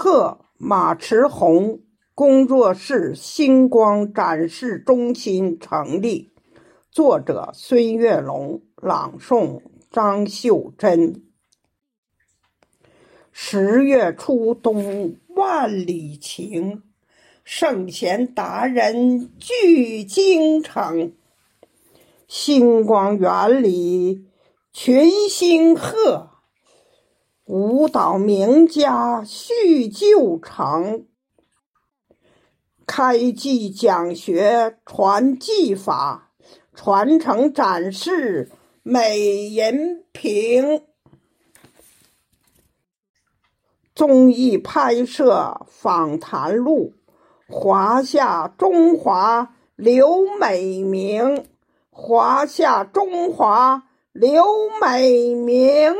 贺马池红工作室星光展示中心成立。作者：孙月龙，朗诵：张秀珍。十月初冬万里晴，圣贤达人聚京城。星光园里群星贺，舞蹈名家叙旧城。开技讲学传技法，传承展示美人评。综艺拍摄访谈录，华夏中华刘美名，华夏中华刘美名。